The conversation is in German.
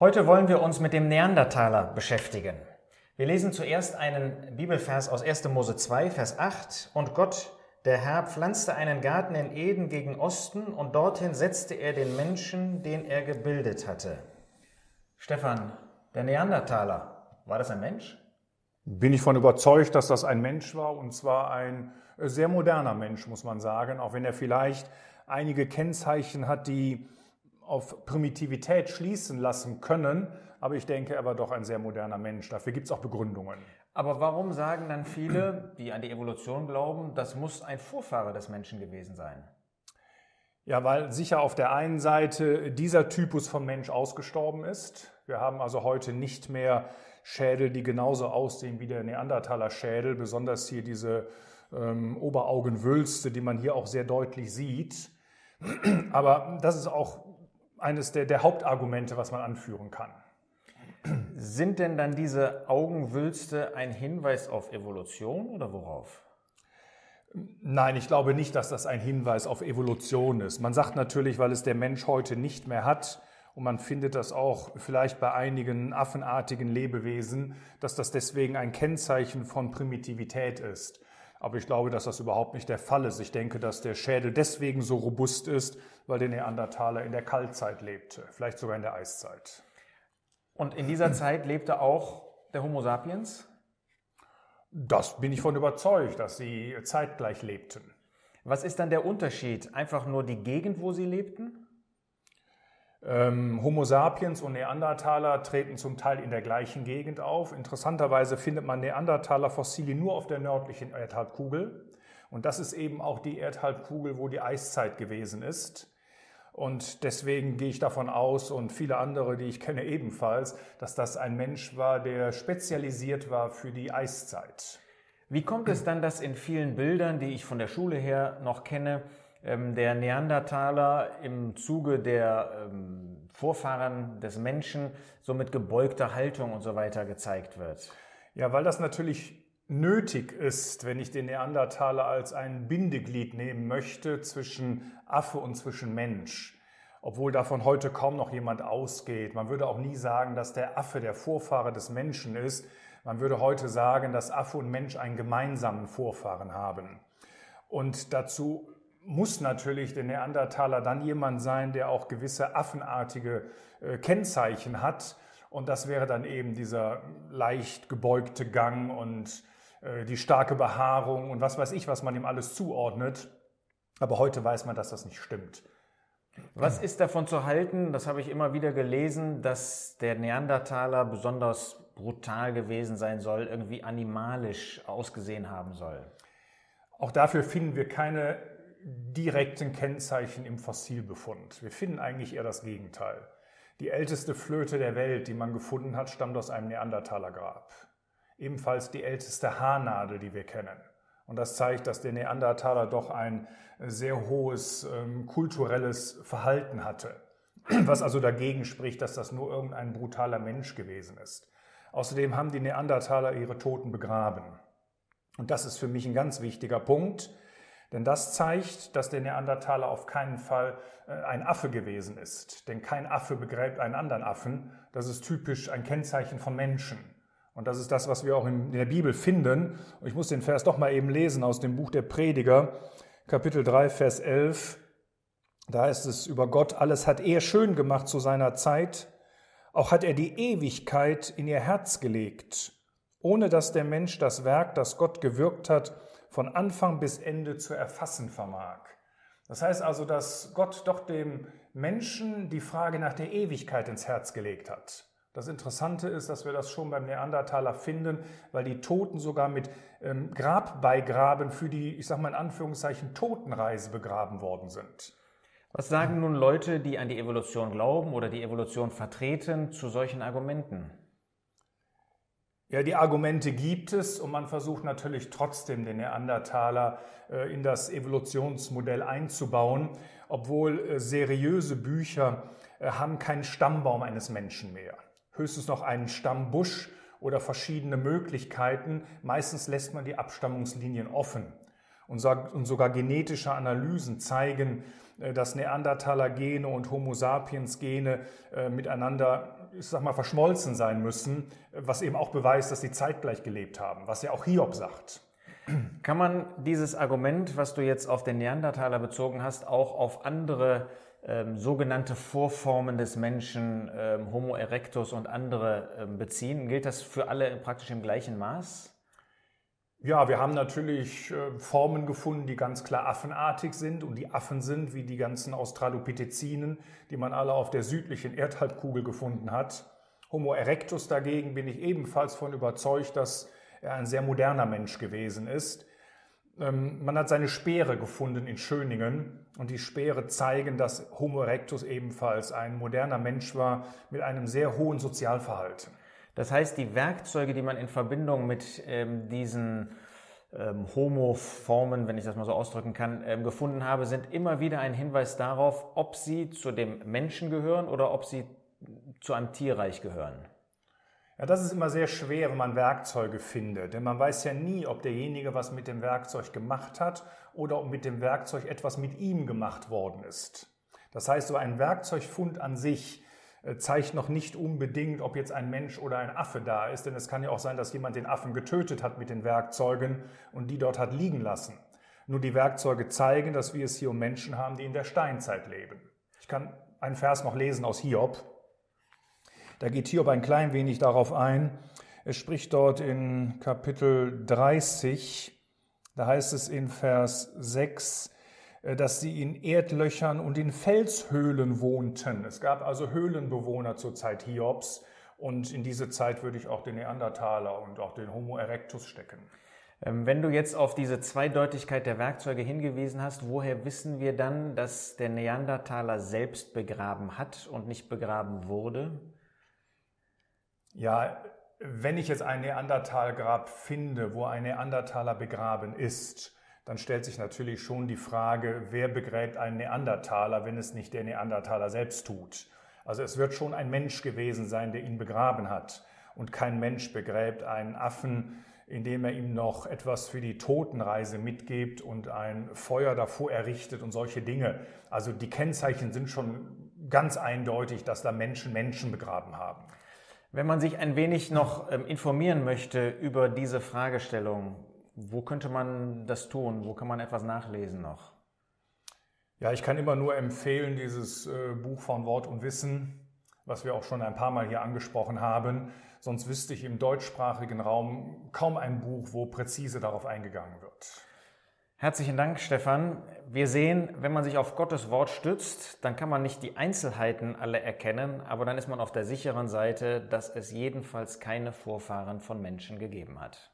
Heute wollen wir uns mit dem Neandertaler beschäftigen. Wir lesen zuerst einen Bibelvers aus 1. Mose 2, Vers 8. Und Gott, der Herr, pflanzte einen Garten in Eden gegen Osten und dorthin setzte er den Menschen, den er gebildet hatte. Stefan, der Neandertaler, war das ein Mensch? Bin ich von überzeugt, dass das ein Mensch war und zwar ein sehr moderner Mensch, muss man sagen, auch wenn er vielleicht einige Kennzeichen hat, die auf Primitivität schließen lassen können, aber ich denke, er war doch ein sehr moderner Mensch. Dafür gibt es auch Begründungen. Aber warum sagen dann viele, die an die Evolution glauben, das muss ein Vorfahre des Menschen gewesen sein? Ja, weil sicher auf der einen Seite dieser Typus von Mensch ausgestorben ist. Wir haben also heute nicht mehr Schädel, die genauso aussehen wie der Neandertaler-Schädel, besonders hier diese ähm, Oberaugenwülste, die man hier auch sehr deutlich sieht. Aber das ist auch eines der, der Hauptargumente, was man anführen kann. Sind denn dann diese Augenwülste ein Hinweis auf Evolution oder worauf? Nein, ich glaube nicht, dass das ein Hinweis auf Evolution ist. Man sagt natürlich, weil es der Mensch heute nicht mehr hat, und man findet das auch vielleicht bei einigen affenartigen Lebewesen, dass das deswegen ein Kennzeichen von Primitivität ist. Aber ich glaube, dass das überhaupt nicht der Fall ist. Ich denke, dass der Schädel deswegen so robust ist, weil der Neandertaler in der Kaltzeit lebte, vielleicht sogar in der Eiszeit. Und in dieser Zeit lebte auch der Homo sapiens? Das bin ich von überzeugt, dass sie zeitgleich lebten. Was ist dann der Unterschied? Einfach nur die Gegend, wo sie lebten? Ähm, Homo sapiens und Neandertaler treten zum Teil in der gleichen Gegend auf. Interessanterweise findet man Neandertaler-Fossilien nur auf der nördlichen Erdhalbkugel. Und das ist eben auch die Erdhalbkugel, wo die Eiszeit gewesen ist. Und deswegen gehe ich davon aus und viele andere, die ich kenne ebenfalls, dass das ein Mensch war, der spezialisiert war für die Eiszeit. Wie kommt es dann, dass in vielen Bildern, die ich von der Schule her noch kenne, der Neandertaler im Zuge der ähm, Vorfahren des Menschen so mit gebeugter Haltung und so weiter gezeigt wird. Ja, weil das natürlich nötig ist, wenn ich den Neandertaler als ein Bindeglied nehmen möchte zwischen Affe und zwischen Mensch. Obwohl davon heute kaum noch jemand ausgeht. Man würde auch nie sagen, dass der Affe der Vorfahre des Menschen ist. Man würde heute sagen, dass Affe und Mensch einen gemeinsamen Vorfahren haben. Und dazu muss natürlich der Neandertaler dann jemand sein, der auch gewisse affenartige äh, Kennzeichen hat. Und das wäre dann eben dieser leicht gebeugte Gang und äh, die starke Behaarung und was weiß ich, was man ihm alles zuordnet. Aber heute weiß man, dass das nicht stimmt. Was ist davon zu halten, das habe ich immer wieder gelesen, dass der Neandertaler besonders brutal gewesen sein soll, irgendwie animalisch ausgesehen haben soll? Auch dafür finden wir keine direkten Kennzeichen im Fossilbefund. Wir finden eigentlich eher das Gegenteil. Die älteste Flöte der Welt, die man gefunden hat, stammt aus einem Neandertalergrab. Ebenfalls die älteste Haarnadel, die wir kennen. Und das zeigt, dass der Neandertaler doch ein sehr hohes ähm, kulturelles Verhalten hatte. Was also dagegen spricht, dass das nur irgendein brutaler Mensch gewesen ist. Außerdem haben die Neandertaler ihre Toten begraben. Und das ist für mich ein ganz wichtiger Punkt. Denn das zeigt, dass der Neandertaler auf keinen Fall äh, ein Affe gewesen ist. Denn kein Affe begräbt einen anderen Affen. Das ist typisch ein Kennzeichen von Menschen. Und das ist das, was wir auch in der Bibel finden. Und ich muss den Vers doch mal eben lesen aus dem Buch der Prediger, Kapitel 3, Vers 11. Da ist es über Gott, alles hat er schön gemacht zu seiner Zeit. Auch hat er die Ewigkeit in ihr Herz gelegt, ohne dass der Mensch das Werk, das Gott gewirkt hat, von Anfang bis Ende zu erfassen vermag. Das heißt also, dass Gott doch dem Menschen die Frage nach der Ewigkeit ins Herz gelegt hat. Das Interessante ist, dass wir das schon beim Neandertaler finden, weil die Toten sogar mit ähm, Grabbeigraben für die, ich sage mal in Anführungszeichen, Totenreise begraben worden sind. Was sagen nun Leute, die an die Evolution glauben oder die Evolution vertreten, zu solchen Argumenten? Ja, die Argumente gibt es und man versucht natürlich trotzdem den Neandertaler äh, in das Evolutionsmodell einzubauen, obwohl äh, seriöse Bücher äh, haben keinen Stammbaum eines Menschen mehr. Höchstens noch einen Stammbusch oder verschiedene Möglichkeiten. Meistens lässt man die Abstammungslinien offen. Und sogar genetische Analysen zeigen, dass Neandertaler-Gene und Homo sapiens-Gene äh, miteinander, ich sag mal, verschmolzen sein müssen, was eben auch beweist, dass sie zeitgleich gelebt haben, was ja auch Hiob sagt. Kann man dieses Argument, was du jetzt auf den Neandertaler bezogen hast, auch auf andere ähm, sogenannte Vorformen des Menschen, ähm, Homo erectus und andere ähm, beziehen? Gilt das für alle praktisch im gleichen Maß? Ja, wir haben natürlich äh, Formen gefunden, die ganz klar affenartig sind und die Affen sind, wie die ganzen Australopithecinen, die man alle auf der südlichen Erdhalbkugel gefunden hat. Homo erectus dagegen bin ich ebenfalls von überzeugt, dass er ein sehr moderner Mensch gewesen ist. Ähm, man hat seine Speere gefunden in Schöningen und die Speere zeigen, dass Homo erectus ebenfalls ein moderner Mensch war mit einem sehr hohen Sozialverhalten. Das heißt, die Werkzeuge, die man in Verbindung mit ähm, diesen ähm, Homo-Formen, wenn ich das mal so ausdrücken kann, ähm, gefunden habe, sind immer wieder ein Hinweis darauf, ob sie zu dem Menschen gehören oder ob sie zu einem Tierreich gehören. Ja, das ist immer sehr schwer, wenn man Werkzeuge findet, denn man weiß ja nie, ob derjenige was mit dem Werkzeug gemacht hat oder ob mit dem Werkzeug etwas mit ihm gemacht worden ist. Das heißt, so ein Werkzeugfund an sich zeigt noch nicht unbedingt, ob jetzt ein Mensch oder ein Affe da ist, denn es kann ja auch sein, dass jemand den Affen getötet hat mit den Werkzeugen und die dort hat liegen lassen. Nur die Werkzeuge zeigen, dass wir es hier um Menschen haben, die in der Steinzeit leben. Ich kann einen Vers noch lesen aus Hiob. Da geht Hiob ein klein wenig darauf ein. Er spricht dort in Kapitel 30, da heißt es in Vers 6, äh, dass sie in Erdlöchern und in Felshöhlen wohnten. Es gab also Höhlenbewohner zur Zeit Hiobs und in diese Zeit würde ich auch den Neandertaler und auch den Homo erectus stecken. Ähm, wenn du jetzt auf diese Zweideutigkeit der Werkzeuge hingewiesen hast, woher wissen wir dann, dass der Neandertaler selbst begraben hat und nicht begraben wurde? Ja, wenn ich jetzt ein Neandertalgrab finde, wo ein Neandertaler begraben ist, dann stellt sich natürlich schon die Frage, wer begräbt einen Neandertaler, wenn es nicht der Neandertaler selbst tut. Also es wird schon ein Mensch gewesen sein, der ihn begraben hat. Und kein Mensch begräbt einen Affen, indem er ihm noch etwas für die Totenreise mitgibt und ein Feuer davor errichtet und solche Dinge. Also die Kennzeichen sind schon ganz eindeutig, dass da Menschen Menschen begraben haben. Wenn man sich ein wenig noch ähm, informieren möchte über diese Fragestellung, wo könnte man das tun? Wo kann man etwas nachlesen noch? Ja, ich kann immer nur empfehlen, dieses äh, Buch von Wort und Wissen, was wir auch schon ein paar Mal hier angesprochen haben. Sonst wüsste ich im deutschsprachigen Raum kaum ein Buch, wo präzise darauf eingegangen wird. Herzlichen Dank, Stefan. Wir sehen, wenn man sich auf Gottes Wort stützt, dann kann man nicht die Einzelheiten alle erkennen, aber dann ist man auf der sicheren Seite, dass es jedenfalls keine Vorfahren von Menschen gegeben hat.